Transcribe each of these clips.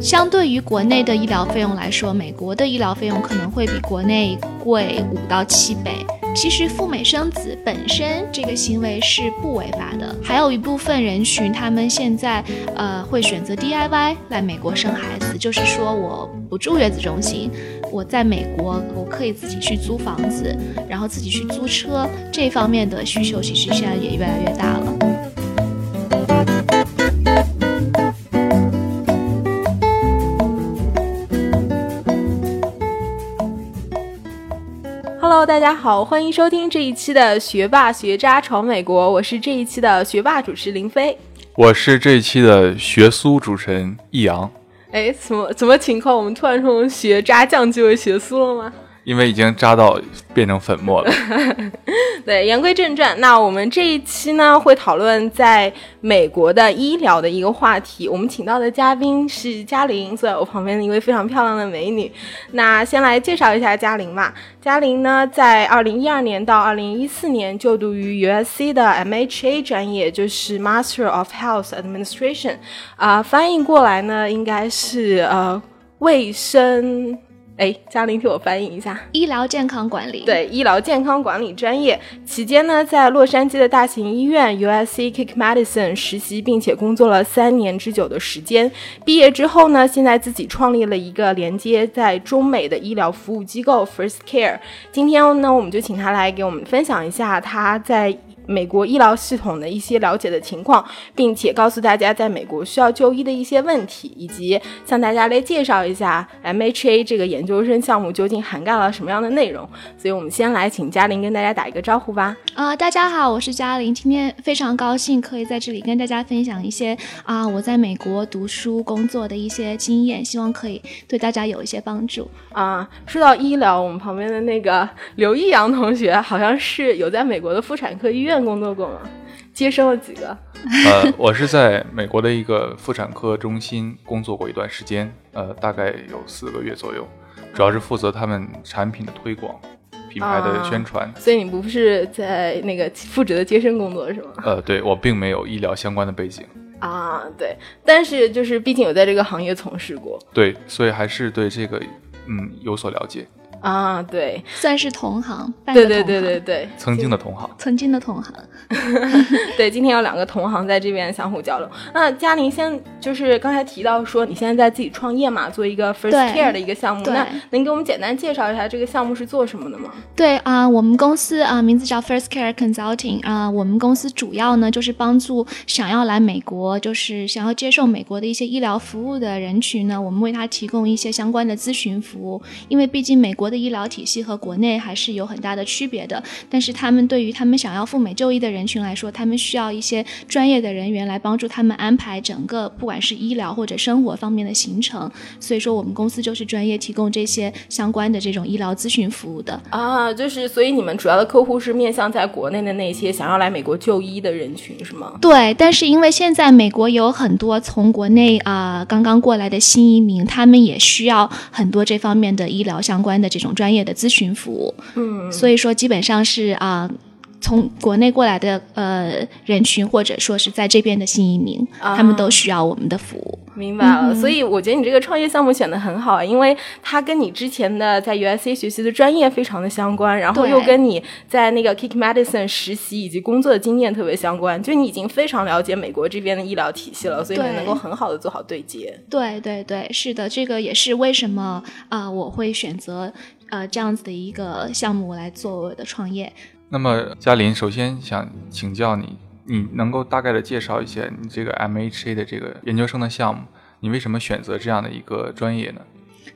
相对于国内的医疗费用来说，美国的医疗费用可能会比国内贵五到七倍。其实赴美生子本身这个行为是不违法的，还有一部分人群他们现在呃会选择 DIY 来美国生孩子，就是说我不住月子中心，我在美国我可以自己去租房子，然后自己去租车，这方面的需求其实现在也越来越大了。Hello，大家好，欢迎收听这一期的学霸学渣闯美国，我是这一期的学霸主持林飞，我是这一期的学苏主持人易阳。哎，怎么怎么情况？我们突然从学渣降级为学苏了吗？因为已经扎到变成粉末了。对，言归正传，那我们这一期呢会讨论在美国的医疗的一个话题。我们请到的嘉宾是嘉玲，坐在我旁边的一位非常漂亮的美女。那先来介绍一下嘉玲吧。嘉玲呢，在二零一二年到二零一四年就读于 USC 的 MHA 专业，就是 Master of Health Administration，啊，翻译过来呢应该是呃卫生。哎，嘉玲替我翻译一下，医疗健康管理。对，医疗健康管理专业期间呢，在洛杉矶的大型医院 USC Kick Medicine 实习，并且工作了三年之久的时间。毕业之后呢，现在自己创立了一个连接在中美的医疗服务机构 First Care。今天呢，我们就请他来给我们分享一下他在。美国医疗系统的一些了解的情况，并且告诉大家在美国需要就医的一些问题，以及向大家来介绍一下 MHA 这个研究生项目究竟涵盖了什么样的内容。所以，我们先来请嘉玲跟大家打一个招呼吧。啊，大家好，我是嘉玲，今天非常高兴可以在这里跟大家分享一些啊我在美国读书工作的一些经验，希望可以对大家有一些帮助。啊，说到医疗，我们旁边的那个刘易阳同学好像是有在美国的妇产科医院。工作过吗？接生了几个？呃，我是在美国的一个妇产科中心工作过一段时间，呃，大概有四个月左右，主要是负责他们产品的推广、品牌的宣传。所以你不是在那个负责的接生工作是吗？呃，对我并没有医疗相关的背景啊，对，但是就是毕竟有在这个行业从事过，对，所以还是对这个嗯有所了解。啊，对，算是同行，对对对对对，曾经的同行，曾经的同行，对，今天有两个同行在这边相互交流。那嘉玲先就是刚才提到说你现在在自己创业嘛，做一个 First Care 的一个项目，那能给我们简单介绍一下这个项目是做什么的吗？对啊，我们公司啊名字叫 First Care Consulting 啊，我们公司主要呢就是帮助想要来美国，就是想要接受美国的一些医疗服务的人群呢，我们为他提供一些相关的咨询服务，因为毕竟美国。国的医疗体系和国内还是有很大的区别的，但是他们对于他们想要赴美就医的人群来说，他们需要一些专业的人员来帮助他们安排整个不管是医疗或者生活方面的行程。所以说，我们公司就是专业提供这些相关的这种医疗咨询服务的啊。就是所以你们主要的客户是面向在国内的那些想要来美国就医的人群，是吗？对，但是因为现在美国有很多从国内啊刚刚过来的新移民，他们也需要很多这方面的医疗相关的。这种专业的咨询服务，嗯，所以说基本上是啊，从国内过来的呃人群，或者说是在这边的新移民，他们都需要我们的服务。明白了，所以我觉得你这个创业项目选的很好，因为它跟你之前的在 USC 学习的专业非常的相关，然后又跟你在那个 Kick Medicine 实习以及工作的经验特别相关，就你已经非常了解美国这边的医疗体系了，所以你能够很好的做好对接。对对对，是的，这个也是为什么啊我会选择呃这样子的一个项目来做我的创业。那么嘉林，首先想请教你。你能够大概的介绍一下你这个 MHA 的这个研究生的项目，你为什么选择这样的一个专业呢？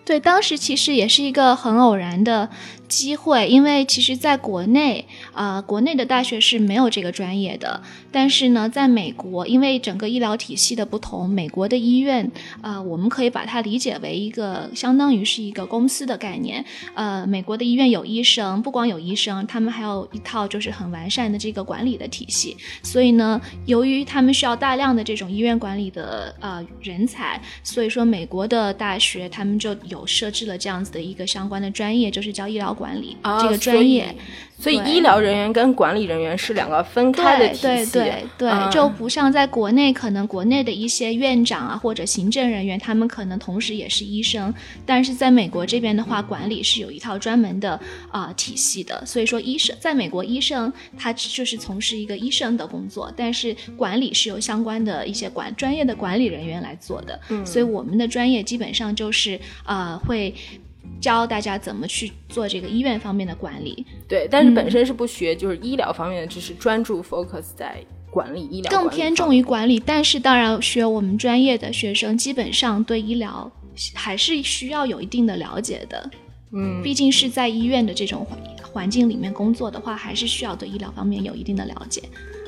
对，当时其实也是一个很偶然的。机会，因为其实在国内啊，国内的大学是没有这个专业的。但是呢，在美国，因为整个医疗体系的不同，美国的医院啊，我们可以把它理解为一个相当于是一个公司的概念。呃，美国的医院有医生，不光有医生，他们还有一套就是很完善的这个管理的体系。所以呢，由于他们需要大量的这种医院管理的呃人才，所以说美国的大学他们就有设置了这样子的一个相关的专业，就是叫医疗。管理这个专业，所以医疗人员跟管理人员是两个分开的体系。对对对，嗯就不像在国内，可能国内的一些院长啊或者行政人员，他们可能同时也是医生，但是在美国这边的话，管理是有一套专门的啊、体系的。所以说，医生在美国，医生他就是从事一个医生的工作，但是管理是由相关的一些管专业的管理人员来做的。嗯所以我们的专业基本上就是呃会。教大家怎么去做这个医院方面的管理，对，但是本身是不学就是医疗方面的知识，专注 focus 在管理医疗，更偏重于管理。但是当然，学我们专业的学生基本上对医疗还是需要有一定的了解的。嗯，毕竟是在医院的这种环环境里面工作的话，还是需要对医疗方面有一定的了解。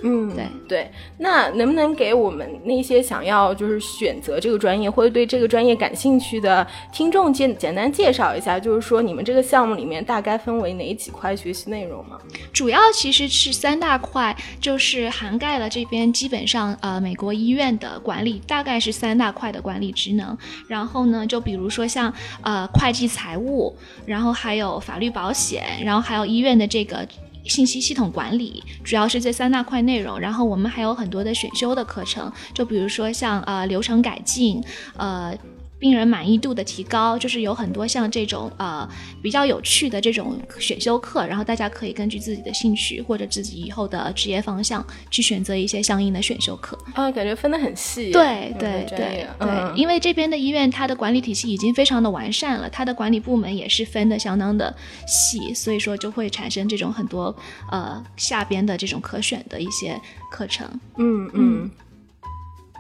嗯，对对，那能不能给我们那些想要就是选择这个专业或者对这个专业感兴趣的听众简简单介绍一下，就是说你们这个项目里面大概分为哪几块学习内容吗？主要其实是三大块，就是涵盖了这边基本上呃美国医院的管理，大概是三大块的管理职能。然后呢，就比如说像呃会计财务，然后还有法律保险，然后还还有医院的这个。信息系统管理主要是这三大块内容，然后我们还有很多的选修的课程，就比如说像呃流程改进，呃病人满意度的提高，就是有很多像这种呃比较有趣的这种选修课，然后大家可以根据自己的兴趣或者自己以后的职业方向去选择一些相应的选修课。啊，感觉分得很细。对对对对，嗯因为这边的医院它的管理体系已经非常的完善了，它的管理部门也是分的相当的细，所以说就会产生这种很多呃下边的这种可选的一些课程。嗯嗯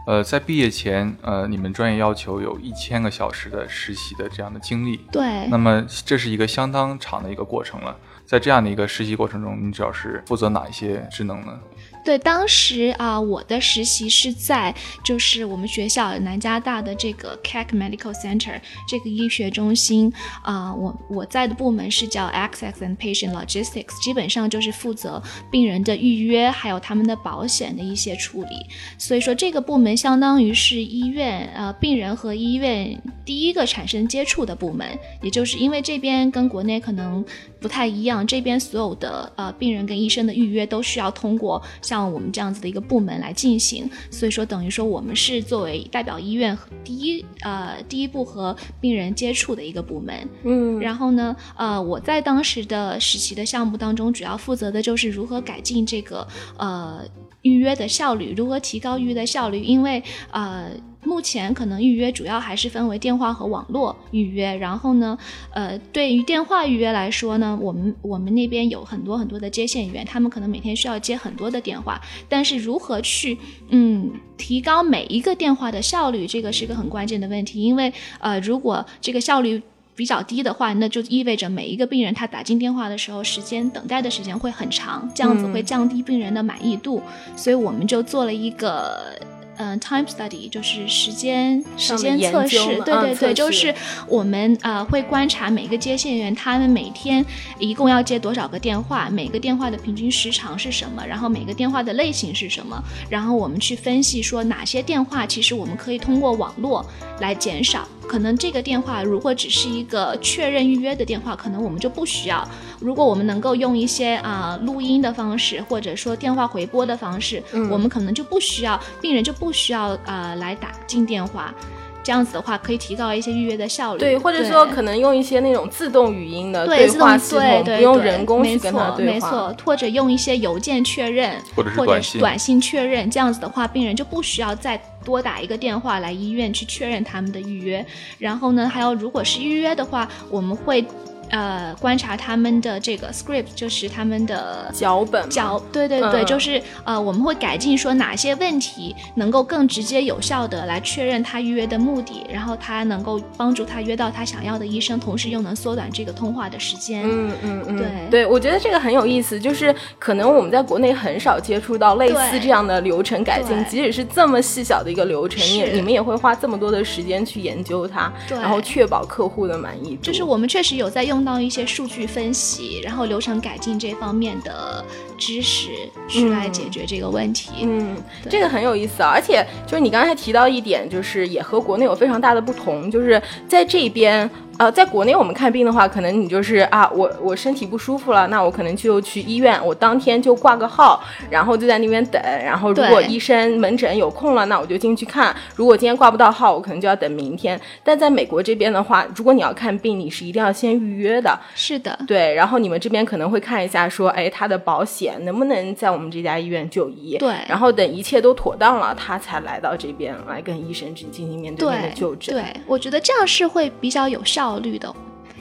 呃，在毕业前，呃，你们专业要求有一千个小时的实习的这样的经历，对，那么这是一个相当长的一个过程了。在这样的一个实习过程中，你主要是负责哪一些职能呢？对，当时啊、我的实习是在就是我们学校南加大的这个 CAC Medical Center 这个医学中心啊、我我在的部门是叫 Access and Patient Logistics，基本上就是负责病人的预约还有他们的保险的一些处理。所以说这个部门相当于是医院呃病人和医院第一个产生接触的部门，也就是因为这边跟国内可能不太一样，这边所有的呃病人跟医生的预约都需要通过像我们这样子的一个部门来进行，所以说等于说我们是作为代表医院第一呃第一步和病人接触的一个部门。嗯然后呢，呃，我在当时的实习的项目当中，主要负责的就是如何改进这个呃预约的效率，如何提高预约的效率，因为呃。目前可能预约主要还是分为电话和网络预约，然后呢，呃，对于电话预约来说呢，我们我们那边有很多很多的接线员，他们可能每天需要接很多的电话，但是如何去嗯提高每一个电话的效率，这个是一个很关键的问题，因为呃，如果这个效率比较低的话，那就意味着每一个病人他打进电话的时候，时间等待的时间会很长，这样子会降低病人的满意度。所以我们就做了一个。嗯、t i m e study 就是时间时间测试对对对，就是我们呃会观察每个接线员他们每天一共要接多少个电话，每个电话的平均时长是什么，然后每个电话的类型是什么，然后我们去分析说哪些电话其实我们可以通过网络来减少。可能这个电话如果只是一个确认预约的电话，可能我们就不需要。如果我们能够用一些啊、录音的方式，或者说电话回拨的方式，嗯我们可能就不需要病人就不需要啊来打进电话。这样子的话，可以提高一些预约的效率。对，或者说可能用一些那种自动语音的对自动话系统，对对不用对人工去没跟他错对话。没错，或者用一些邮件确认，或者是短信是短信确认，这样子的话，病人就不需要再多打一个电话来医院去确认他们的预约。然后呢，还有如果是预约的话，我们会呃观察他们的这个 script，就是他们的脚本脚，对对对，嗯。就是呃，我们会改进说哪些问题能够更直接有效的来确认他预约的目的，然后他能够帮助他约到他想要的医生，同时又能缩短这个通话的时间。嗯嗯嗯，对。对，我觉得这个很有意思，就是可能我们在国内很少接触到类似这样的流程改进，即使是这么细小的一个流程，你也你们也会花这么多的时间去研究它，然后确保客户的满意度。就是我们确实有在用到一些数据分析，然后流程改进这方面的知识去来解决这个问题。嗯，对这个很有意思啊，而且就是你刚才提到一点，就是也和国内有非常大的不同，就是在这边，呃，在国内我们看病的话，可能你就是啊，我我身体不舒服了，那我可能就去医院，我当天就挂个号，然后就在那边等。然后如果医生门诊有空了，那我就进去看。如果今天挂不到号，我可能就要等明天。但在美国这边的话，如果你要看病，你是一定要先预约的。是的，对。然后你们这边可能会看一下，说，哎，他的保险能不能在我们这家医院就医？对。然后等一切都妥当了，他才来到这边来跟医生进进行面对面的就诊。对，我觉得这样是会比较有效率的。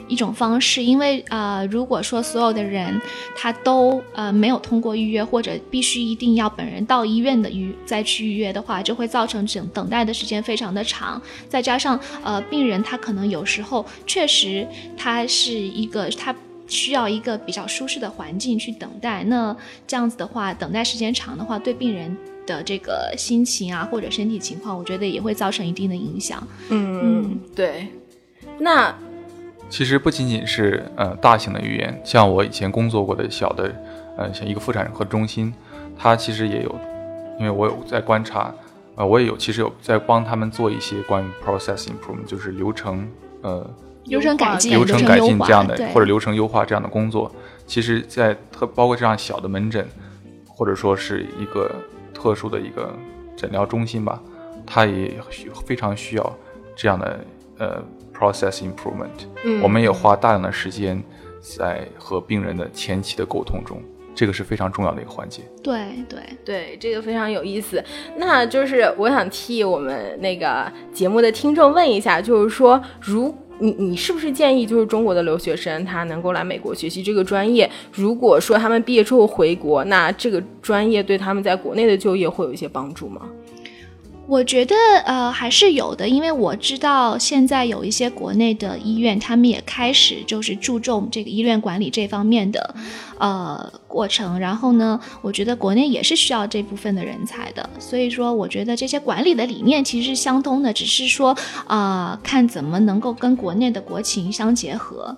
一种方式，因为呃，如果说所有的人他都呃没有通过预约，或者必须一定要本人到医院的预再去预约的话，就会造成等等待的时间非常的长。再加上呃，病人他可能有时候确实他是一个他需要一个比较舒适的环境去等待，那这样子的话，等待时间长的话，对病人的这个心情啊或者身体情况，我觉得也会造成一定的影响。嗯，对，那。其实不仅仅是呃大型的语言，像我以前工作过的小的，呃像一个妇产科中心，它其实也有，因为我有在观察，呃我也有其实有在帮他们做一些关于 process improvement，就是流程呃流程改进、流程改进这样的或者流程优化这样的工作，其实在特包括这样小的门诊，或者说是一个特殊的一个诊疗中心吧，它也非常需要这样的呃。Process improvement，嗯，我们也花大量的时间在和病人的前期的沟通中，这个是非常重要的一个环节。对对对，这个非常有意思。那就是我想替我们那个节目的听众问一下，就是说，如你你是不是建议就是中国的留学生他能够来美国学习这个专业？如果说他们毕业之后回国，那这个专业对他们在国内的就业会有一些帮助吗？我觉得呃还是有的，因为我知道现在有一些国内的医院，他们也开始就是注重这个医院管理这方面的呃过程。然后呢，我觉得国内也是需要这部分的人才的。所以说，我觉得这些管理的理念其实是相通的，只是说啊，看怎么能够跟国内的国情相结合。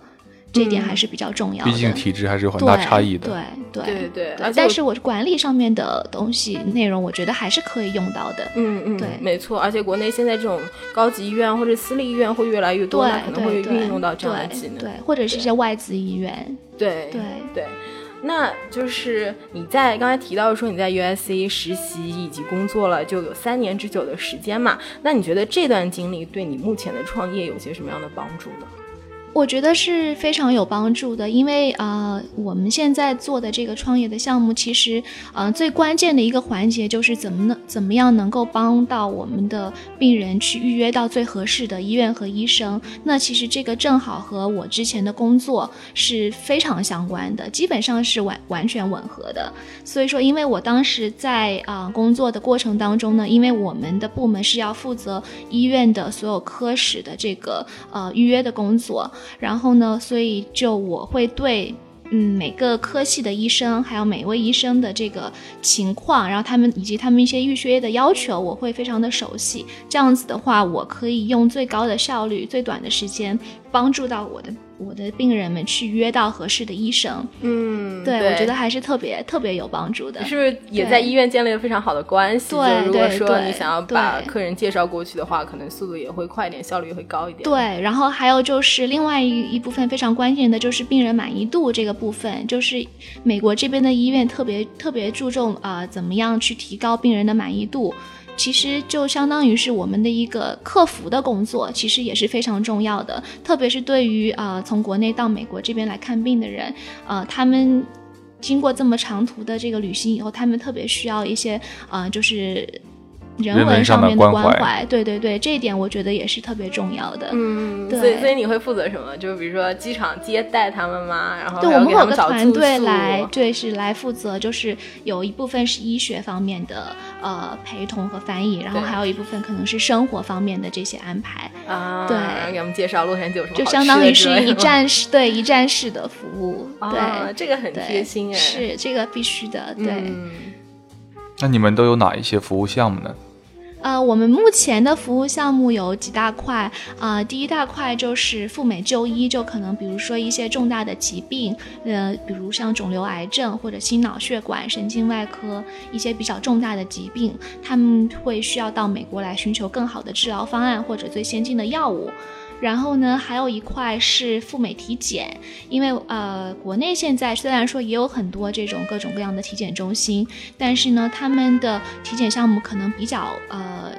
这点还是比较重要的，毕竟体制还是有很大差异的。对对对对，但是我管理上面的东西内容，我觉得还是可以用到的。嗯嗯，对，没错。而且国内现在这种高级医院或者私立医院会越来越多，那可能会运用到这样的技能，对，或者是一些外资医院。对对对，那就是你在刚才提到说你在 USC 实习以及工作了就有三年之久的时间嘛？那你觉得这段经历对你目前的创业有些什么样的帮助呢？我觉得是非常有帮助的，因为呃，我们现在做的这个创业的项目，其实呃最关键的一个环节就是怎么能怎么样能够帮到我们的病人去预约到最合适的医院和医生。那其实这个正好和我之前的工作是非常相关的，基本上是完完全吻合的。所以说，因为我当时在啊工作的过程当中呢，因为我们的部门是要负责医院的所有科室的这个呃预约的工作。然后呢，所以就我会对，嗯，每个科系的医生，还有每位医生的这个情况，然后他们以及他们一些预学业的要求，我会非常的熟悉。这样子的话，我可以用最高的效率、最短的时间帮助到我的。我的病人们去约到合适的医生，嗯，对，我觉得还是特别特别有帮助的。是不是也在医院建立了非常好的关系？对，如果说你想要把客人介绍过去的话，可能速度也会快一点，效率也会高一点。对，然后还有就是另外一一部分非常关键的就是病人满意度这个部分，就是美国这边的医院特别特别注重啊，怎么样去提高病人的满意度。其实就相当于是我们的一个客服的工作，其实也是非常重要的。特别是对于啊从国内到美国这边来看病的人，呃，他们经过这么长途的这个旅行以后，他们特别需要一些啊就是。人文上面的关怀，对对对，这一点我觉得也是特别重要的。嗯，所以所以你会负责什么？就是比如说机场接待他们吗？然后对，我们有个团队来，对，是来负责，就是有一部分是医学方面的呃陪同和翻译，然后还有一部分可能是生活方面的这些安排啊。对，给我们介绍洛杉矶有什么就相当于是一站式，对，一站式的服务。对，这个很贴心哎，是这个必须的，对。那你们都有哪一些服务项目呢？呃，我们目前的服务项目有几大块啊。第一大块就是赴美就医，就可能比如说一些重大的疾病，呃，比如像肿瘤、癌症或者心脑血管、神经外科一些比较重大的疾病，他们会需要到美国来寻求更好的治疗方案或者最先进的药物。然后呢，还有一块是赴美体检，因为呃，国内现在虽然说也有很多这种各种各样的体检中心，但是呢，他们的体检项目可能比较呃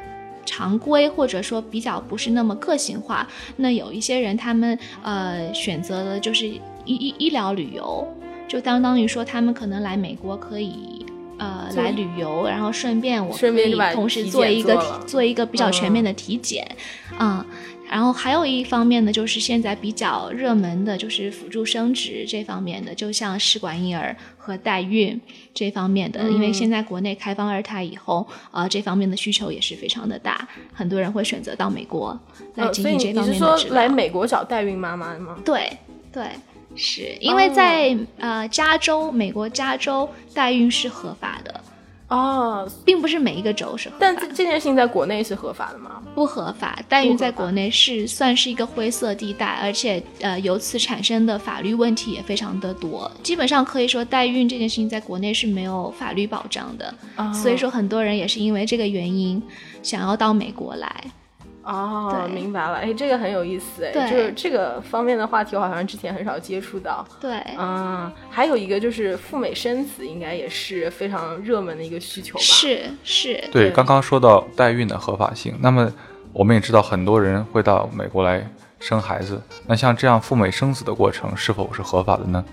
常规，或者说比较不是那么个性化。那有一些人他们呃选择了就是医医医疗旅游，就相当于说他们可能来美国可以。呃，来旅游，然后顺便我可以同时做一个做一个比较全面的体检，嗯，然后还有一方面呢，就是现在比较热门的，就是辅助生殖这方面的，就像试管婴儿和代孕这方面的，因为现在国内开放二胎以后，呃，这方面的需求也是非常的大，很多人会选择到美国来进行这方面的治疗。来美国找代孕妈妈吗？对对。是因为在呃加州，美国加州代孕是合法的哦，并不是每一个州是合法。但这件事情在国内是合法的吗？不合法，代孕在国内是算是一个灰色地带，而且呃由此产生的法律问题也非常的多。基本上可以说，代孕这件事情在国内是没有法律保障的，所以说很多人也是因为这个原因想要到美国来。哦，明白了，哎，这个很有意思，哎，就是这个方面的话题，我好像之前很少接触到。对，嗯，还有一个就是赴美生子，应该也是非常热门的一个需求吧？是是。对，刚刚说到代孕的合法性，那么我们也知道很多人会到美国来生孩子，那像这样赴美生子的过程是否是合法的呢？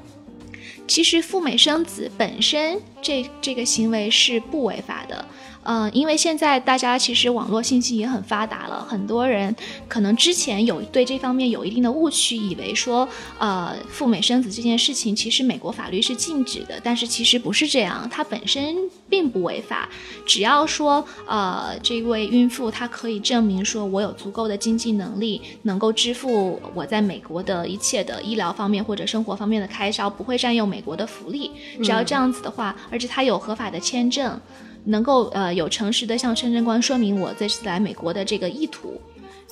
其实赴美生子本身这这个行为是不违法的。嗯，因为现在大家其实网络信息也很发达了，很多人可能之前有对这方面有一定的误区，以为说，呃，赴美生子这件事情其实美国法律是禁止的，但是其实不是这样，它本身并不违法，只要说，呃，这位孕妇她可以证明说我有足够的经济能力，能够支付我在美国的一切的医疗方面或者生活方面的开销，不会占用美国的福利，只要这样子的话，而且她有合法的签证。能够呃有诚实的向签证官说明我这次来美国的这个意图，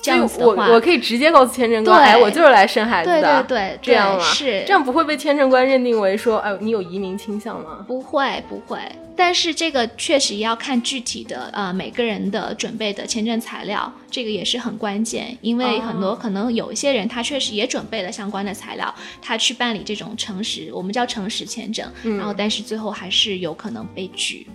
这样子的话，我我可以直接告诉签证官，哎，我就是来生孩子的，对对对，这样吗？是。这样不会被签证官认定为说，哎，你有移民倾向吗？不会不会，但是这个确实要看具体的呃每个人的准备的签证材料，这个也是很关键，因为很多可能有一些人他确实也准备了相关的材料，他去办理这种诚实，我们叫诚实签证，然后但是最后还是有可能被拒。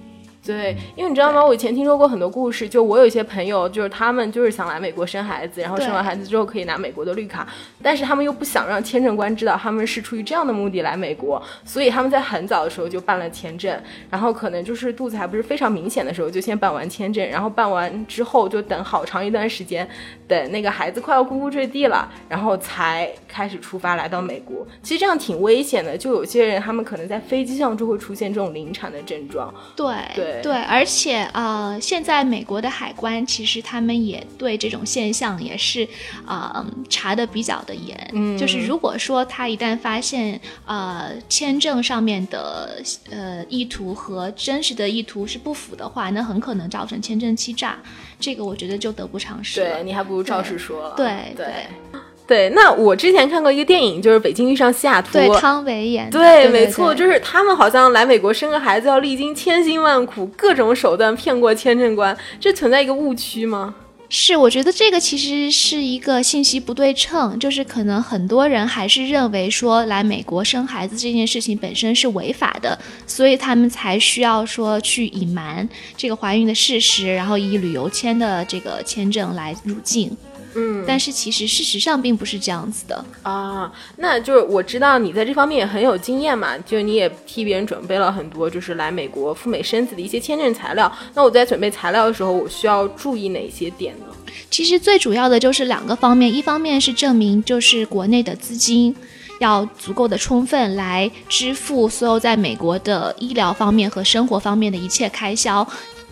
对，因为你知道吗？我以前听说过很多故事，就我有一些朋友，就是他们就是想来美国生孩子，然后生完孩子之后可以拿美国的绿卡，但是他们又不想让签证官知道他们是出于这样的目的来美国，所以他们在很早的时候就办了签证，然后可能就是肚子还不是非常明显的时候就先办完签证，然后办完之后就等好长一段时间，等那个孩子快要咕咕坠地了，然后才开始出发来到美国。其实这样挺危险的，就有些人他们可能在飞机上就会出现这种临产的症状。对对。对，而且呃，现在美国的海关其实他们也对这种现象也是，呃，查的比较的严。嗯，就是如果说他一旦发现呃签证上面的呃意图和真实的意图是不符的话，那很可能造成签证欺诈。这个我觉得就得不偿失。对你还不如照实说了。对对。对，那我之前看过一个电影，就是《北京遇上西雅图》，对，汤唯演的。对，没错，就是他们好像来美国生个孩子要历经千辛万苦，各种手段骗过签证官，这存在一个误区吗？是，我觉得这个其实是一个信息不对称，就是可能很多人还是认为说来美国生孩子这件事情本身是违法的，所以他们才需要说去隐瞒这个怀孕的事实，然后以旅游签的这个签证来入境。嗯，但是其实事实上并不是这样子的啊。那就是我知道你在这方面也很有经验嘛，就你也替别人准备了很多，就是来美国赴美生子的一些签证材料。那我在准备材料的时候，我需要注意哪些点呢？其实最主要的就是两个方面，一方面是证明就是国内的资金要足够的充分来支付所有在美国的医疗方面和生活方面的一切开销。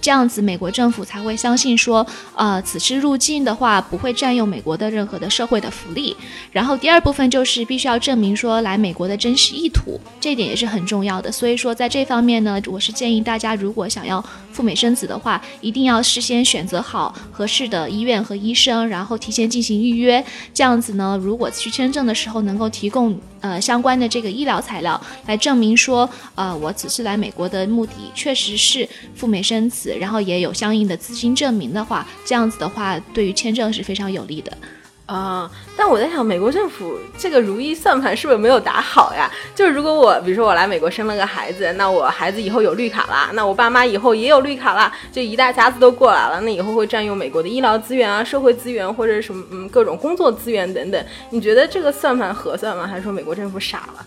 这样子，美国政府才会相信说，呃，此次入境的话不会占用美国的任何的社会的福利。然后第二部分就是必须要证明说来美国的真实意图，这一点也是很重要的。所以说在这方面呢，我是建议大家如果想要赴美生子的话，一定要事先选择好合适的医院和医生，然后提前进行预约。这样子呢，如果去签证的时候能够提供呃相关的这个医疗材料来证明说，呃，我此次来美国的目的确实是赴美生子。然后也有相应的资金证明的话，这样子的话，对于签证是非常有利的。啊，但我在想，美国政府这个如意算盘是不是没有打好呀？就是如果我，比如说我来美国生了个孩子，那我孩子以后有绿卡啦，那我爸妈以后也有绿卡啦，就一大家子都过来了，那以后会占用美国的医疗资源啊、社会资源或者什么嗯各种工作资源等等。你觉得这个算盘合算吗？还是说美国政府傻了？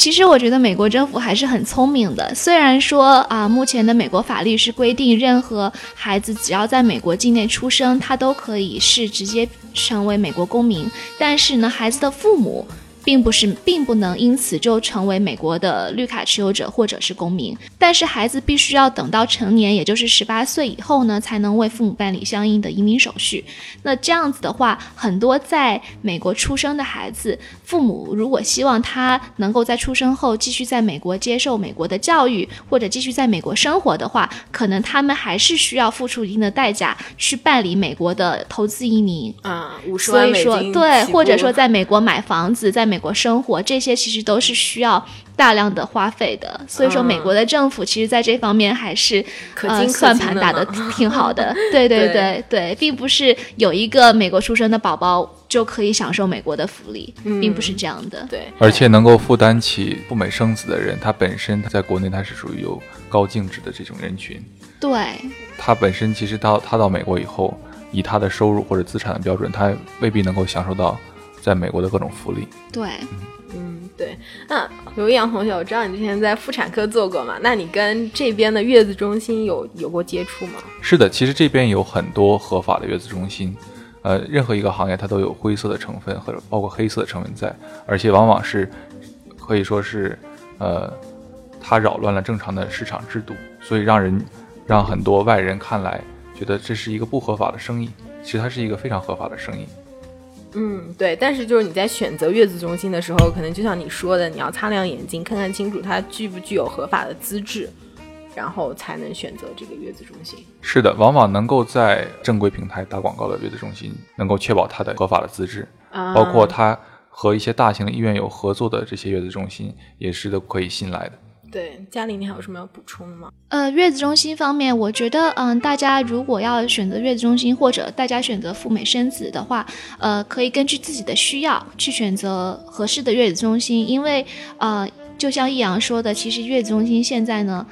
其实我觉得美国政府还是很聪明的。虽然说啊，目前的美国法律是规定，任何孩子只要在美国境内出生，他都可以是直接成为美国公民。但是呢，孩子的父母。并不是，并不能因此就成为美国的绿卡持有者或者是公民。但是孩子必须要等到成年，也就是十八岁以后呢，才能为父母办理相应的移民手续。那这样子的话，很多在美国出生的孩子，父母如果希望他能够在出生后继续在美国接受美国的教育，或者继续在美国生活的话，可能他们还是需要付出一定的代价去办理美国的投资移民啊，五十万美金，对，或者说在美国买房子，在美国生活，这些其实都是需要大量的花费的。所以说，美国的政府其实在这方面还是呃算盘打的挺好的。对对对对，并不是有一个美国出生的宝宝就可以享受美国的福利，并不是这样的。对，而且能够负担起赴美生子的人，他本身他在国内他是属于有高净值的这种人群。对，他本身其实到他到美国以后，以他的收入或者资产的标准，他未必能够享受到。在美国的各种福利，对，嗯，对。那刘一阳同学，我知道你之前在妇产科做过嘛？那你跟这边的月子中心有有过接触吗？是的，其实这边有很多合法的月子中心，呃，任何一个行业它都有灰色的成分或者包括黑色的成分在，而且往往是可以说是，呃，它扰乱了正常的市场制度，所以让人让很多外人看来觉得这是一个不合法的生意，其实它是一个非常合法的生意。嗯，对，但是就是你在选择月子中心的时候，可能就像你说的，你要擦亮眼睛，看看清楚它具不具有合法的资质，然后才能选择这个月子中心。是的，往往能够在正规平台打广告的月子中心，能够确保它的合法的资质，包括它和一些大型的医院有合作的这些月子中心，也是都可以信赖的。对，家里，你还有什么要补充吗？呃，月子中心方面，我觉得，嗯，大家如果要选择月子中心，或者大家选择赴美生子的话，呃，可以根据自己的需要去选择合适的月子中心，因为，呃，就像易阳说的，其实月子中心现在呢。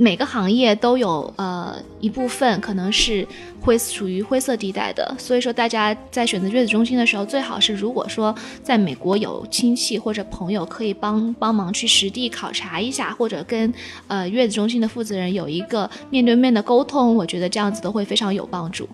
每个行业都有呃一部分可能是灰属于灰色地带的，所以说大家在选择月子中心的时候，最好是如果说在美国有亲戚或者朋友可以帮帮忙去实地考察一下，或者跟呃月子中心的负责人有一个面对面的沟通，我觉得这样子都会非常有帮助。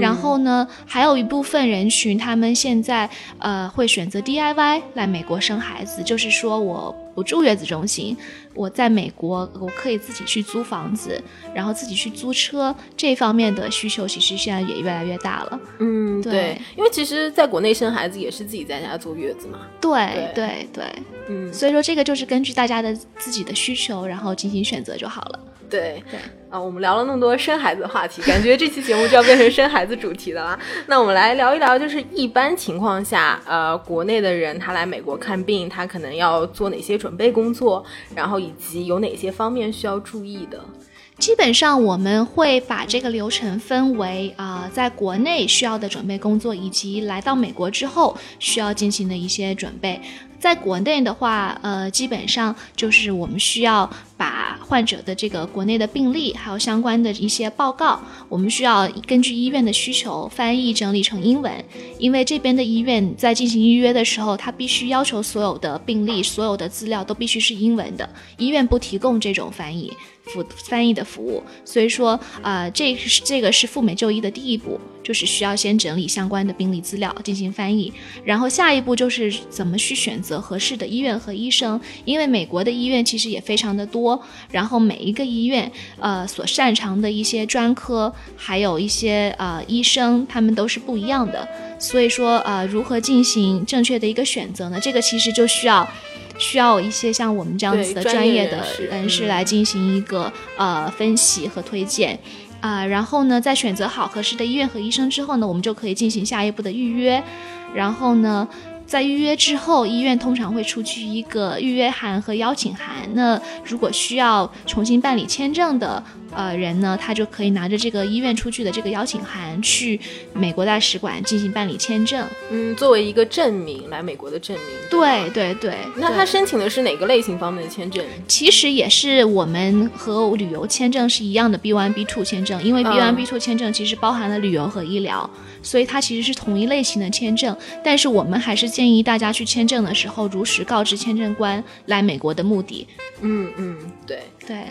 然后呢，还有一部分人群，他们现在呃会选择 DIY 来美国生孩子，就是说我不住月子中心，我在美国我可以自己去租房子，然后自己去租车，这方面的需求其实现在也越来越大了。嗯，对，因为其实在国内生孩子也是自己在家坐月子嘛。对对对，嗯，所以说这个就是根据大家的自己的需求，然后进行选择就好了。对对啊，我们聊了那么多生孩子的话题，感觉这期节目就要变成生孩子主题的了。那我们来聊一聊，就是一般情况下，呃，国内的人他来美国看病，他可能要做哪些准备工作，然后以及有哪些方面需要注意的。基本上我们会把这个流程分为啊，在国内需要的准备工作，以及来到美国之后需要进行的一些准备。在国内的话，呃，基本上就是我们需要把患者的这个国内的病例，还有相关的一些报告，我们需要根据医院的需求翻译整理成英文，因为这边的医院在进行预约的时候，他必须要求所有的病例、所有的资料都必须是英文的，医院不提供这种翻译。服翻译的服务，所以说啊，这是这个是赴美就医的第一步，就是需要先整理相关的病历资料进行翻译，然后下一步就是怎么去选择合适的医院和医生，因为美国的医院其实也非常的多，然后每一个医院呃所擅长的一些专科，还有一些呃医生，他们都是不一样的，所以说呃如何进行正确的一个选择呢？这个其实就需要。需要一些像我们这样子的专业的人士来进行一个呃分析和推荐，啊，然后呢，在选择好合适的医院和医生之后呢，我们就可以进行下一步的预约，然后呢。在预约之后，医院通常会出具一个预约函和邀请函。那如果需要重新办理签证的呃人呢，他就可以拿着这个医院出具的这个邀请函去美国大使馆进行办理签证。嗯，作为一个证明来美国的证明。对对对。那他申请的是哪个类型方面的签证？其实也是我们和旅游签证是一样的 B1、B2 签证，因为 B1、B2 签证其实包含了旅游和医疗。所以它其实是同一类型的签证，但是我们还是建议大家去签证的时候，如实告知签证官来美国的目的。嗯嗯，对对。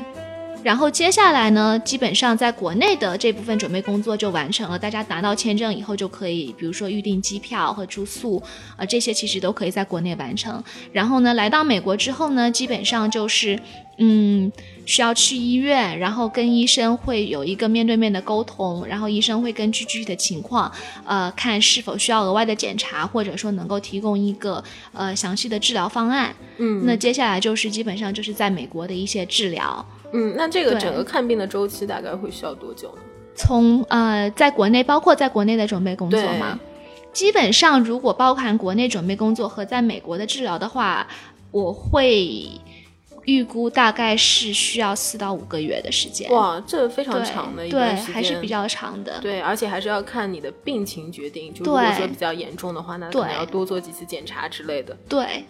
然后接下来呢，基本上在国内的这部分准备工作就完成了。大家拿到签证以后，就可以比如说预订机票和住宿，啊，这些其实都可以在国内完成。然后呢，来到美国之后呢，基本上就是，嗯，需要去医院，然后跟医生会有一个面对面的沟通，然后医生会根据具体的情况，呃，看是否需要额外的检查，或者说能够提供一个呃详细的治疗方案。嗯，那接下来就是基本上就是在美国的一些治疗。嗯，那这个整个看病的周期大概会需要多久呢？从呃，在国内，包括在国内的准备工作吗？基本上，如果包含国内准备工作和在美国的治疗的话，我会预估大概是需要四到五个月的时间。哇，这非常长的一段时间，还是比较长的。对，而且还是要看你的病情决定。就如果说比较严重的话，那可能要多做几次检查之类的。对，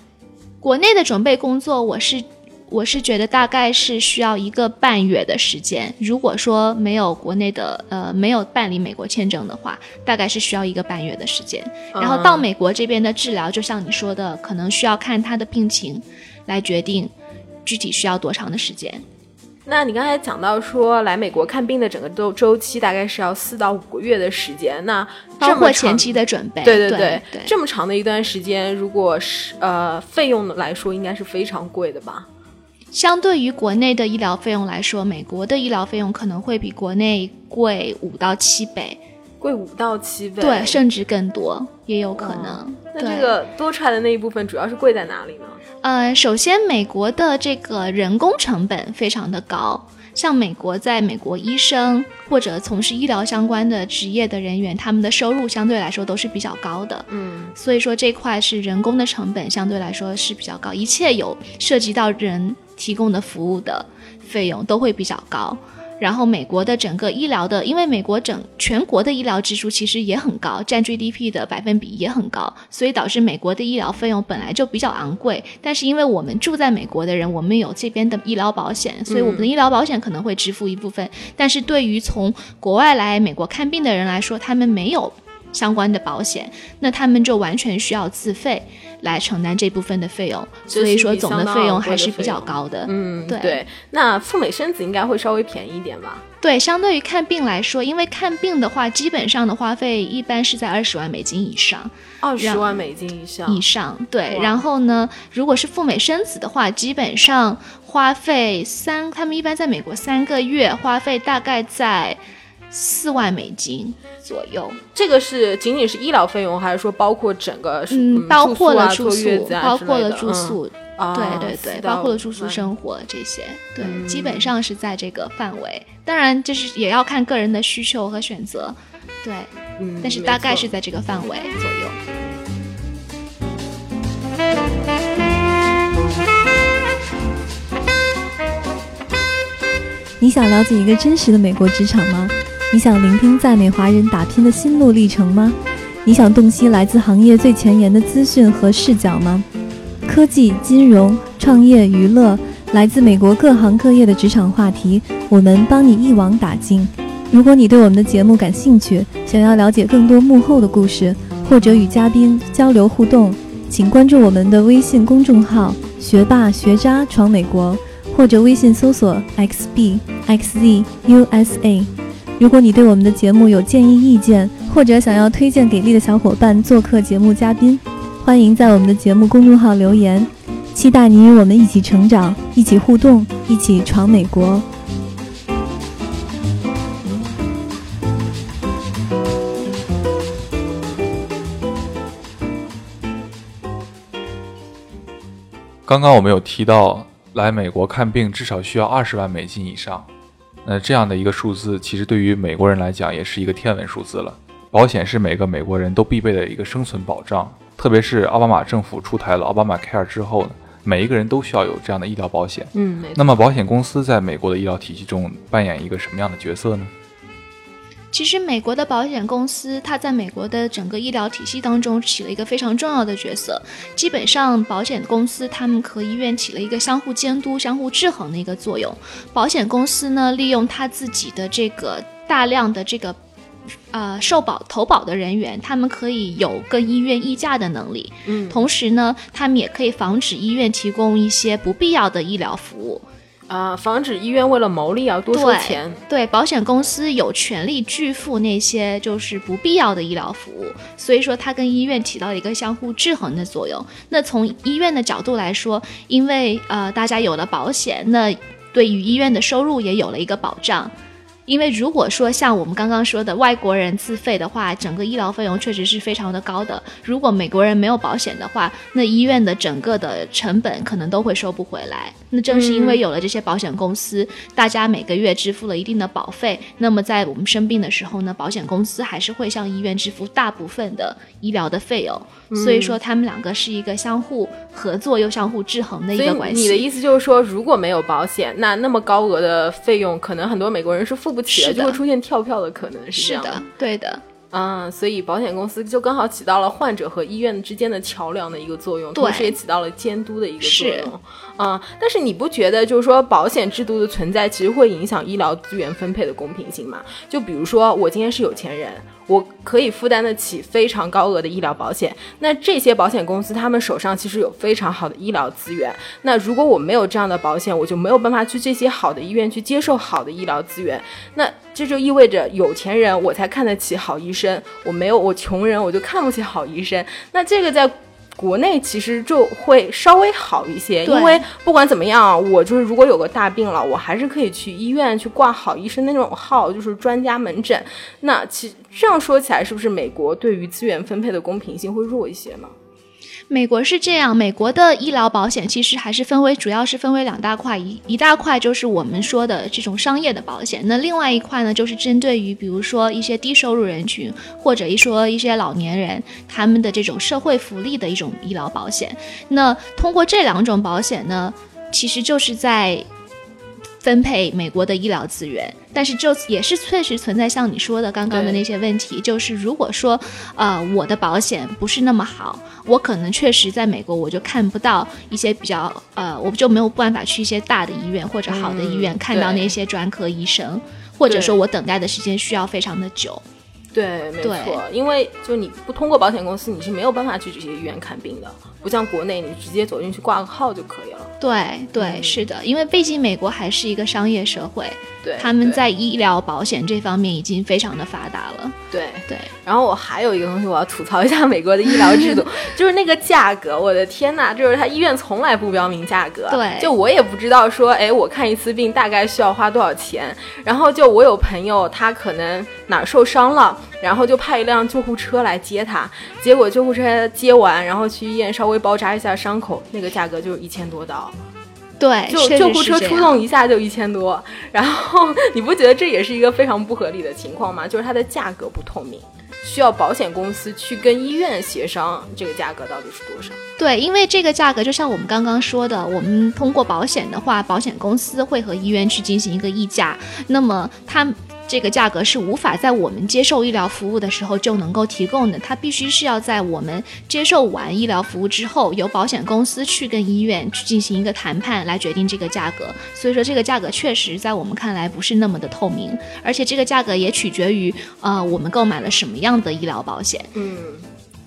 国内的准备工作，我是。我是觉得大概是需要一个半月的时间。如果说没有国内的呃没有办理美国签证的话，大概是需要一个半月的时间。然后到美国这边的治疗，就像你说的，可能需要看他的病情来决定具体需要多长的时间。那你刚才讲到说来美国看病的整个周周期大概是要四到五个月的时间，那包括前期的准备。对对对，这么长的一段时间，如果是呃费用来说，应该是非常贵的吧？相对于国内的医疗费用来说，美国的医疗费用可能会比国内贵五到七倍，贵五到七倍，对，甚至更多也有可能。那这个多出来的那一部分主要是贵在哪里呢？呃，首先美国的这个人工成本非常的高，像美国在美国医生或者从事医疗相关的职业的人员，他们的收入相对来说都是比较高的，嗯，所以说这块是人工的成本相对来说是比较高，一切有涉及到人。提供的服务的费用都会比较高，然后美国的整个医疗的，因为美国整全国的医疗支出其实也很高，占 GDP 的百分比也很高，所以导致美国的医疗费用本来就比较昂贵。但是因为我们住在美国的人，我们有这边的医疗保险，所以我们的医疗保险可能会支付一部分。但是对于从国外来美国看病的人来说，他们没有相关的保险，那他们就完全需要自费。来承担这部分的费用，所以说总的费用还是比较高的。嗯，对。那赴美生子应该会稍微便宜一点吧？对，相对于看病来说，因为看病的话，基本上的花费一般是在二十万美金以上。二十万美金以上。以上，对。然后呢，如果是赴美生子的话，基本上花费三，他们一般在美国三个月花费大概在。四万美金左右，这个是仅仅是医疗费用，还是说包括整个嗯，包括了住宿，包括了住宿，对对对，包括了住宿生活这些，对，基本上是在这个范围。当然，就是也要看个人的需求和选择，对，嗯，但是大概是在这个范围左右。你想了解一个真实的美国职场吗？你想聆听在美华人打拼的心路历程吗？你想洞悉来自行业最前沿的资讯和视角吗？科技、金融、创业、娱乐，来自美国各行各业的职场话题，我们帮你一网打尽。如果你对我们的节目感兴趣，想要了解更多幕后的故事，或者与嘉宾交流互动，请关注我们的微信公众号“学霸学渣闯美国”，或者微信搜索 “xbxzusa”。如果你对我们的节目有建议意见，或者想要推荐给力的小伙伴做客节目嘉宾，欢迎在我们的节目公众号留言。期待你与我们一起成长，一起互动，一起闯美国。刚刚我们有提到，来美国看病至少需要二十万美金以上。那这样的一个数字，其实对于美国人来讲也是一个天文数字了。保险是每个美国人都必备的一个生存保障，特别是奥巴马政府出台了奥巴马 Care 之后呢，每一个人都需要有这样的医疗保险。嗯。那么保险公司在美国的医疗体系中扮演一个什么样的角色呢？其实，美国的保险公司，它在美国的整个医疗体系当中起了一个非常重要的角色。基本上，保险公司他们和医院起了一个相互监督、相互制衡的一个作用。保险公司呢，利用他自己的这个大量的这个呃受保投保的人员，他们可以有跟医院议价的能力。嗯，同时呢，他们也可以防止医院提供一些不必要的医疗服务。啊，防止医院为了牟利而多收钱。对，保险公司有权利拒付那些就是不必要的医疗服务，所以说它跟医院起到一个相互制衡的作用。那从医院的角度来说，因为呃大家有了保险，那对于医院的收入也有了一个保障。因为如果说像我们刚刚说的外国人自费的话，整个医疗费用确实是非常的高的。如果美国人没有保险的话，那医院的整个的成本可能都会收不回来。那正是因为有了这些保险公司，大家每个月支付了一定的保费，那么在我们生病的时候呢，保险公司还是会向医院支付大部分的医疗的费用。所以说，他们两个是一个相互合作又相互制衡的一个关系。你的意思就是说，如果没有保险，那那么高额的费用，可能很多美国人是付不起的，就会出现跳票的可能。是的，对的。嗯，所以保险公司就刚好起到了患者和医院之间的桥梁的一个作用，同时也起到了监督的一个作用。嗯，但是你不觉得就是说保险制度的存在其实会影响医疗资源分配的公平性吗？就比如说我今天是有钱人。我可以负担得起非常高额的医疗保险，那这些保险公司他们手上其实有非常好的医疗资源。那如果我没有这样的保险，我就没有办法去这些好的医院去接受好的医疗资源。那这就意味着有钱人我才看得起好医生，我没有我穷人我就看不起好医生。那这个在。国内其实就会稍微好一些，因为不管怎么样，我就是如果有个大病了，我还是可以去医院去挂好医生那种号，就是专家门诊。那其这样说起来，是不是美国对于资源分配的公平性会弱一些呢？美国是这样，美国的医疗保险其实还是分为，主要是分为两大块，一一大块就是我们说的这种商业的保险，那另外一块呢，就是针对于比如说一些低收入人群，或者一说一些老年人他们的这种社会福利的一种医疗保险。那通过这两种保险呢，其实就是在。分配美国的医疗资源，但是就也是确实存在像你说的刚刚的那些问题，就是如果说，呃，我的保险不是那么好，我可能确实在美国我就看不到一些比较，呃，我就没有办法去一些大的医院或者好的医院看到那些专科医生，或者说我等待的时间需要非常的久。对，没错，因为就你不通过保险公司，你是没有办法去这些医院看病的，不像国内，你直接走进去挂个号就可以了。对，对，是的，因为毕竟美国还是一个商业社会。对，他们在医疗保险这方面已经非常的发达了。对对，然后我还有一个东西我要吐槽一下美国的医疗制度，就是那个价格，我的天呐，就是他医院从来不标明价格。对，就我也不知道说，哎，我看一次病大概需要花多少钱。然后就我有朋友，他可能哪受伤了，然后就派一辆救护车来接他，结果救护车接完，然后去医院稍微包扎一下伤口，那个价格就是一千多刀。对，就救护车出动一下就一千多，然后你不觉得这也是一个非常不合理的情况吗？就是它的价格不透明，需要保险公司去跟医院协商这个价格到底是多少？对，因为这个价格就像我们刚刚说的，我们通过保险的话，保险公司会和医院去进行一个议价，那么它。这个价格是无法在我们接受医疗服务的时候就能够提供的，它必须是要在我们接受完医疗服务之后，由保险公司去跟医院去进行一个谈判来决定这个价格。所以说，这个价格确实在我们看来不是那么的透明，而且这个价格也取决于呃我们购买了什么样的医疗保险。嗯，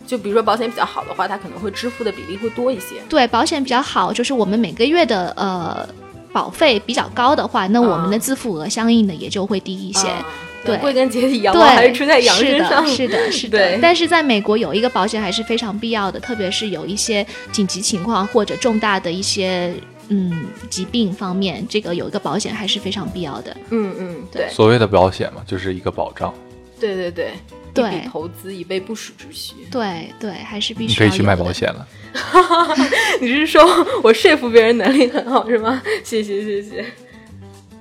就比如说保险比较好的话，它可能会支付的比例会多一些。对，保险比较好，就是我们每个月的呃。保费比较高的话，那我们的自付额相应的也就会低一些。对，归根结底，羊毛还是出在羊身上。是的，是的，是的。但是在美国有一个保险还是非常必要的，特别是有一些紧急情况或者重大的一些嗯疾病方面，这个有一个保险还是非常必要的。嗯嗯，对。所谓的保险嘛，就是一个保障。对对对。对，投资以备不时之需。对对，还是必须。你可以去卖保险了。你是说我说服别人能力很好是吗？谢谢谢谢。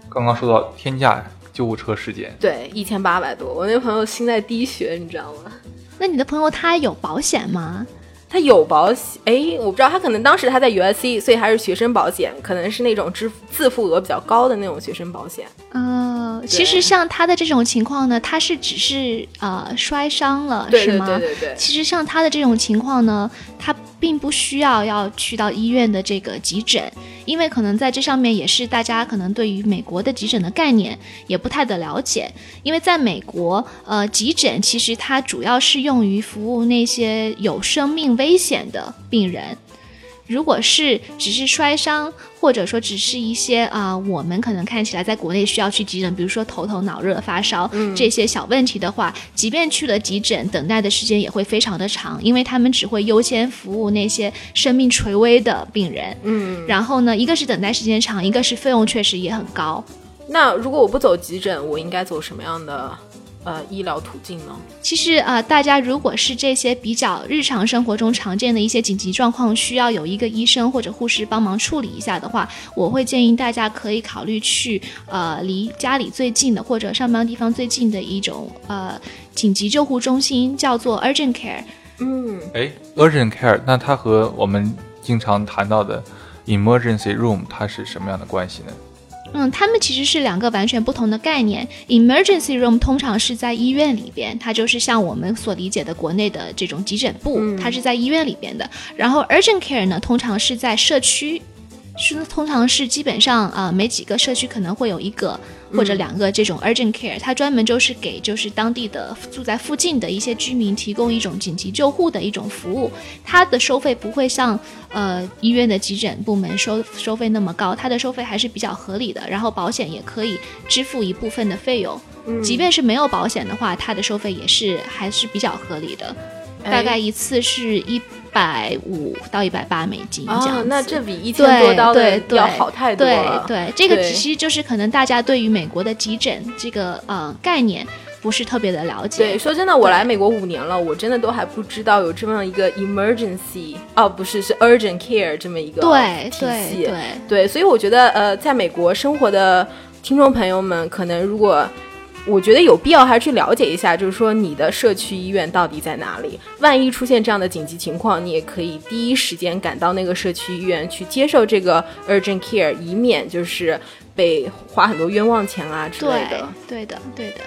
刚刚说到天价救护车事件。对，一千八百多。我那朋友心在滴血，你知道吗？那你的朋友他有保险吗？他有保险，哎，我不知道，他可能当时他在 USC，所以还是学生保险，可能是那种支自付额比较高的那种学生保险。呃，其实像他的这种情况呢，他是只是呃摔伤了，是吗？对对对。其实像他的这种情况呢，他并不需要要去到医院的这个急诊。因为可能在这上面也是大家可能对于美国的急诊的概念也不太的了解，因为在美国，呃，急诊其实它主要是用于服务那些有生命危险的病人。如果是只是摔伤，或者说只是一些啊，我们可能看起来在国内需要去急诊，比如说头疼脑热、发烧这些小问题的话，即便去了急诊，等待的时间也会非常的长，因为他们只会优先服务那些生命垂危的病人。嗯，然后呢，一个是等待时间长，一个是费用确实也很高。那如果我不走急诊，我应该走什么样的？呃，医疗途径呢？其实呃，大家如果是这些比较日常生活中常见的一些紧急状况，需要有一个医生或者护士帮忙处理一下的话，我会建议大家可以考虑去呃离家里最近的或者上班地方最近的一种呃紧急救护中心，叫做 urgent care。嗯，哎，urgent care，那它和我们经常谈到的 emergency room 它是什么样的关系呢？嗯，他们其实是两个完全不同的概念。Emergency room 通常是在医院里边，它就是像我们所理解的国内的这种急诊部，它是在医院里边的。然后 Urgent Care 呢，通常是在社区。是通常是基本上啊，每几个社区可能会有一个或者两个这种 urgent care，它专门就是给就是当地的住在附近的一些居民提供一种紧急救护的一种服务。它的收费不会像呃医院的急诊部门收收费那么高，它的收费还是比较合理的。然后保险也可以支付一部分的费用，即便是没有保险的话，它的收费也是还是比较合理的，大概一次是一。百五到一百八美金这样那这比一千多刀的要好太多了。对对，这个其实就是可能大家对于美国的急诊这个呃概念不是特别的了解。对，说真的，我来美国五年了，我真的都还不知道有这么一个 emergency 哦，不是是 urgent care 这么一个对体系。对对，所以我觉得呃，在美国生活的听众朋友们，可能如果。我觉得有必要还是去了解一下，就是说你的社区医院到底在哪里？万一出现这样的紧急情况，你也可以第一时间赶到那个社区医院去接受这个 urgent care，以免就是被花很多冤枉钱啊之类的。对的，对的，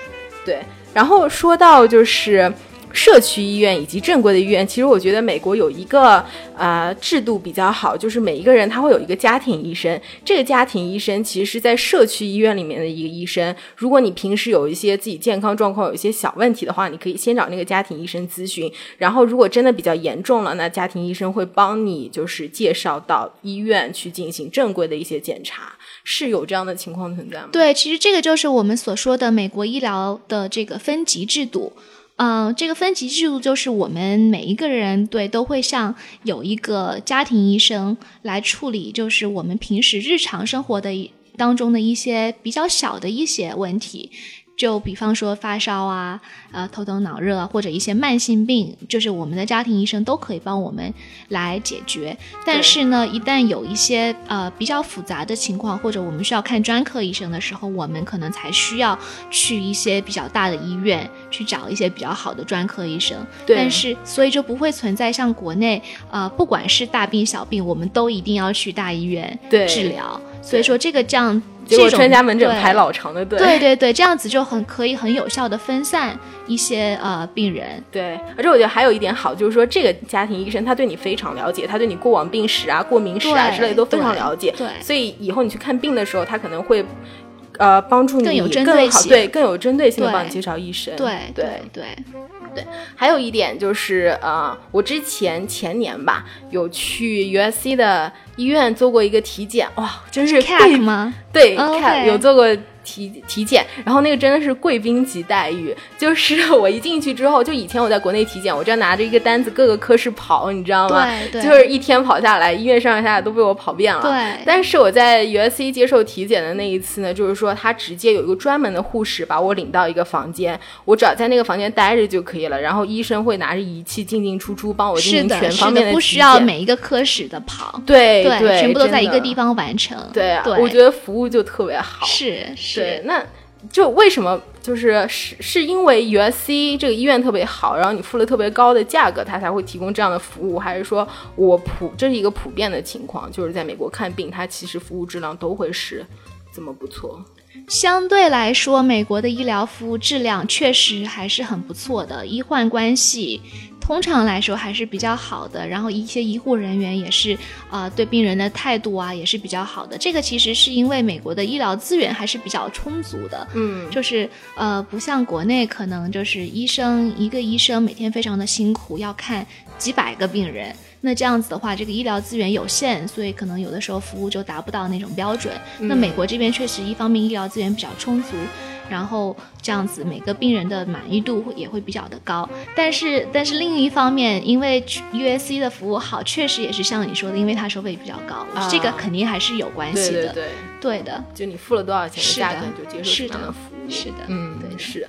对。然后说到就是。社区医院以及正规的医院，其实我觉得美国有一个呃制度比较好，就是每一个人他会有一个家庭医生。这个家庭医生其实是在社区医院里面的一个医生。如果你平时有一些自己健康状况有一些小问题的话，你可以先找那个家庭医生咨询。然后如果真的比较严重了，那家庭医生会帮你就是介绍到医院去进行正规的一些检查。是有这样的情况存在吗？对，其实这个就是我们所说的美国医疗的这个分级制度。嗯，这个分级制度就是我们每一个人对都会像有一个家庭医生来处理，就是我们平时日常生活的当中的一些比较小的一些问题。就比方说发烧啊，呃，头疼脑热啊或者一些慢性病，就是我们的家庭医生都可以帮我们来解决。但是呢，一旦有一些呃比较复杂的情况，或者我们需要看专科医生的时候，我们可能才需要去一些比较大的医院去找一些比较好的专科医生。但是，所以就不会存在像国内呃，不管是大病小病，我们都一定要去大医院治疗。所以说这个这样。结果专家门诊排老长的队，对对对，这样子就很可以很有效的分散一些呃病人。对，而且我觉得还有一点好，就是说这个家庭医生他对你非常了解，他对你过往病史啊、过敏史啊之类都非常了解。对，所以以后你去看病的时候，他可能会呃帮助你更有针对性，对更有针对性的帮你介绍医生。对对对。对，还有一点就是，呃，我之前前年吧，有去 USC 的医院做过一个体检，哇，真是 CAT 吗？对，CAT 有做过。体体检，然后那个真的是贵宾级待遇，就是我一进去之后，就以前我在国内体检，我这样拿着一个单子各个科室跑，你知道吗？对，就是一天跑下来，医院上上下下都被我跑遍了。对，但是我在 USC 接受体检的那一次呢，就是说他直接有一个专门的护士把我领到一个房间，我只要在那个房间待着就可以了，然后医生会拿着仪器进进出出帮我进行全方面的不需要每一个科室的跑。对对，全部都在一个地方完成。对对，我觉得服务就特别好。是是。对，那就为什么就是是是因为 USC 这个医院特别好，然后你付了特别高的价格，它才会提供这样的服务，还是说我普这是一个普遍的情况，就是在美国看病，它其实服务质量都会是这么不错？相对来说，美国的医疗服务质量确实还是很不错的，医患关系通常来说还是比较好的。然后一些医护人员也是，呃，对病人的态度啊也是比较好的。这个其实是因为美国的医疗资源还是比较充足的，嗯，就是呃，不像国内可能就是医生一个医生每天非常的辛苦，要看几百个病人。那这样子的话，这个医疗资源有限，所以可能有的时候服务就达不到那种标准。那美国这边确实一方面医疗资源比较充足，然后这样子每个病人的满意度会也会比较的高。但是但是另一方面，因为 USC 的服务好，确实也是像你说的，因为它收费比较高，啊这个肯定还是有关系的。对对对，对的，就你付了多少钱的价格，你就接受什么样的服务。是的，嗯，对的是。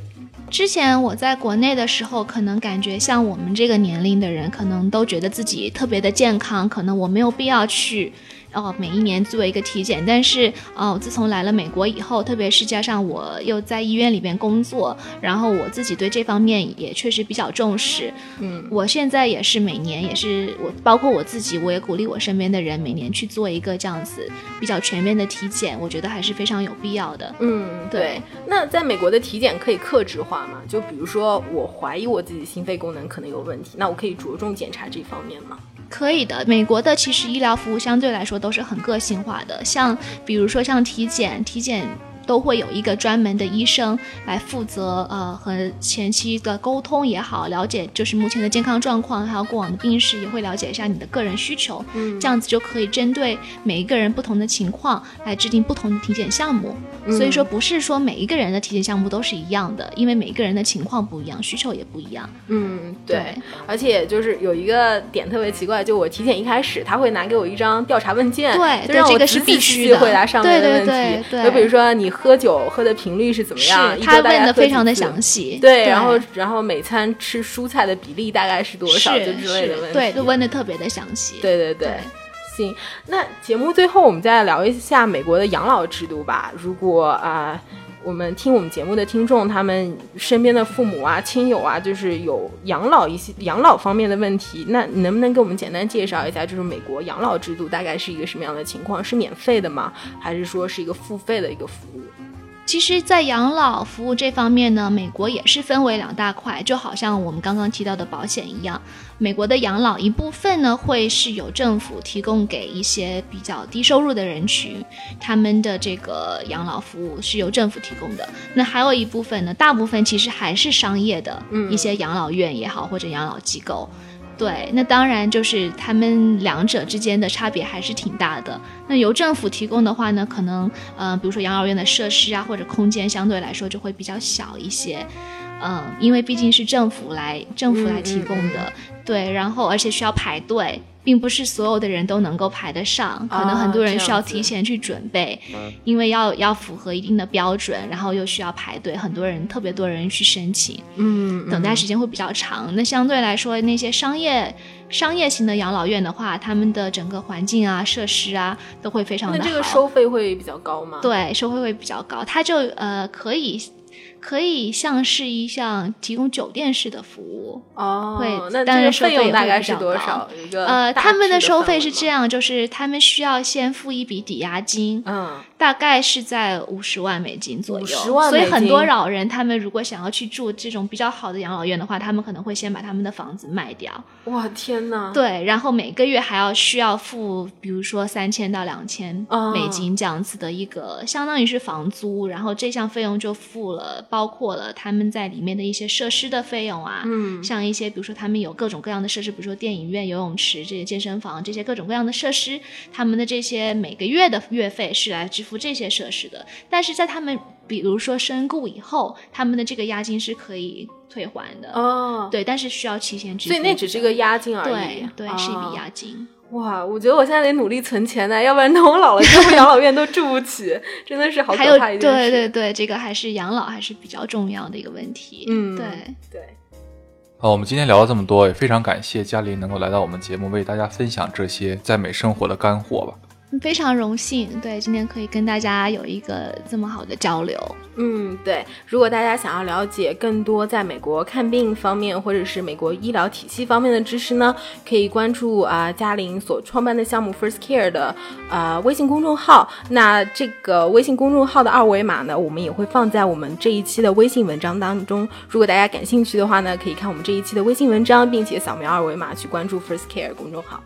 之前我在国内的时候，可能感觉像我们这个年龄的人，可能都觉得自己特别的健康，可能我没有必要去。哦，每一年做一个体检，但是哦，自从来了美国以后，特别是加上我又在医院里边工作，然后我自己对这方面也确实比较重视。嗯，我现在也是每年也是我，包括我自己，我也鼓励我身边的人每年去做一个这样子比较全面的体检，我觉得还是非常有必要的。嗯，对对。那在美国的体检可以克制化吗？就比如说，我怀疑我自己心肺功能可能有问题，那我可以着重检查这方面吗？可以的，美国的其实医疗服务相对来说都是很个性化的，像比如说像体检，体检都会有一个专门的医生来负责，呃，和前期的沟通也好，了解就是目前的健康状况，还有过往的病史，也会了解一下你的个人需求，嗯这样子就可以针对每一个人不同的情况来制定不同的体检项目。所以说，不是说每一个人的体检项目都是一样的，因为每一个人的情况不一样，需求也不一样。嗯，对。对而且就是有一个点特别奇怪，就我体检一开始他会拿给我一张调查问卷，对就让我这个是仔仔细必须的细回答上面的对对问题。对对就比如说你喝酒喝的频率是怎么样，是他问的非常的详细，对，然后然后每餐吃蔬菜的比例大概是多少，就之类的问题。对，都问的特别的详细。对对对对行，那节目最后我们再聊一下美国的养老制度吧。如果啊、我们听我们节目的听众，他们身边的父母啊、亲友啊，就是有养老一些养老方面的问题，那你能不能给我们简单介绍一下，就是美国养老制度大概是一个什么样的情况？是免费的吗？还是说是一个付费的一个服务？其实，在养老服务这方面呢，美国也是分为两大块，就好像我们刚刚提到的保险一样。美国的养老一部分呢，会是由政府提供给一些比较低收入的人群，他们的这个养老服务是由政府提供的。那还有一部分呢，大部分其实还是商业的嗯一些养老院也好，或者养老机构。对，那当然就是他们两者之间的差别还是挺大的。那由政府提供的话呢，可能呃，比如说养老院的设施啊，或者空间相对来说就会比较小一些。嗯，因为毕竟是政府来政府来提供的，对，然后而且需要排队，并不是所有的人都能够排得上，可能很多人需要提前去准备，因为要要符合一定的标准，然后又需要排队，很多人特别多人去申请，嗯等待时间会比较长。那相对来说，那些商业商业型的养老院的话，他们的整个环境啊、设施啊都会非常的好。那这个收费会比较高吗？，对收费会比较高，它就呃可以可以像是一项提供酒店式的服务。哦，会那当这个费然收费也用大概是多少？一个呃，他们的收费是这样，就是他们需要先付一笔抵押金，嗯，大概是在五十万美金左右。万所以很多老人他们如果想要去住这种比较好的养老院的话，他们可能会先把他们的房子卖掉，哇天哪！对，然后每个月还要需要付，比如说三千到两千哦美金这样子的一个，相当于是房租，然后这项费用就付了，包括了他们在里面的一些设施的费用啊，嗯像一些比如说他们有各种各样的设施，比如说电影院、游泳池这些健身房这些各种各样的设施，他们的这些每个月的月费是来支付这些设施的，但是在他们比如说身故以后，他们的这个押金是可以退还的，哦，对，但是需要提前支付，所以那只是个押金而已。对对，是一笔哦押金。哇，我觉得我现在得努力存钱呢，要不然等我老了之后养老院都住不起，真的是好可怕一件事。对对对，这个还是养老还是比较重要的一个问题。嗯对，对，好，我们今天聊了这么多，也非常感谢嘉玲能够来到我们节目，为大家分享这些在美生活的干货吧。非常荣幸，对，今天可以跟大家有一个这么好的交流。嗯，对。如果大家想要了解更多在美国看病方面，或者是美国医疗体系方面的知识呢，可以关注啊嘉玲所创办的项目 First Care 的啊微信公众号。那这个微信公众号的二维码呢，我们也会放在我们这一期的微信文章当中。如果大家感兴趣的话呢，可以看我们这一期的微信文章，并且扫描二维码去关注 First Care 公众号。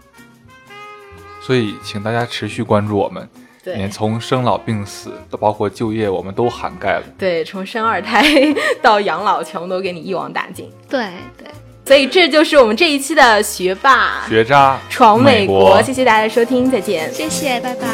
所以，请大家持续关注我们。对，从生老病死到包括就业，我们都涵盖了。对，从生二胎 到养老，全部都给你一网打尽。对对，所以这就是我们这一期的学霸学渣闯美国。谢谢大家收听，再见。谢谢，拜拜。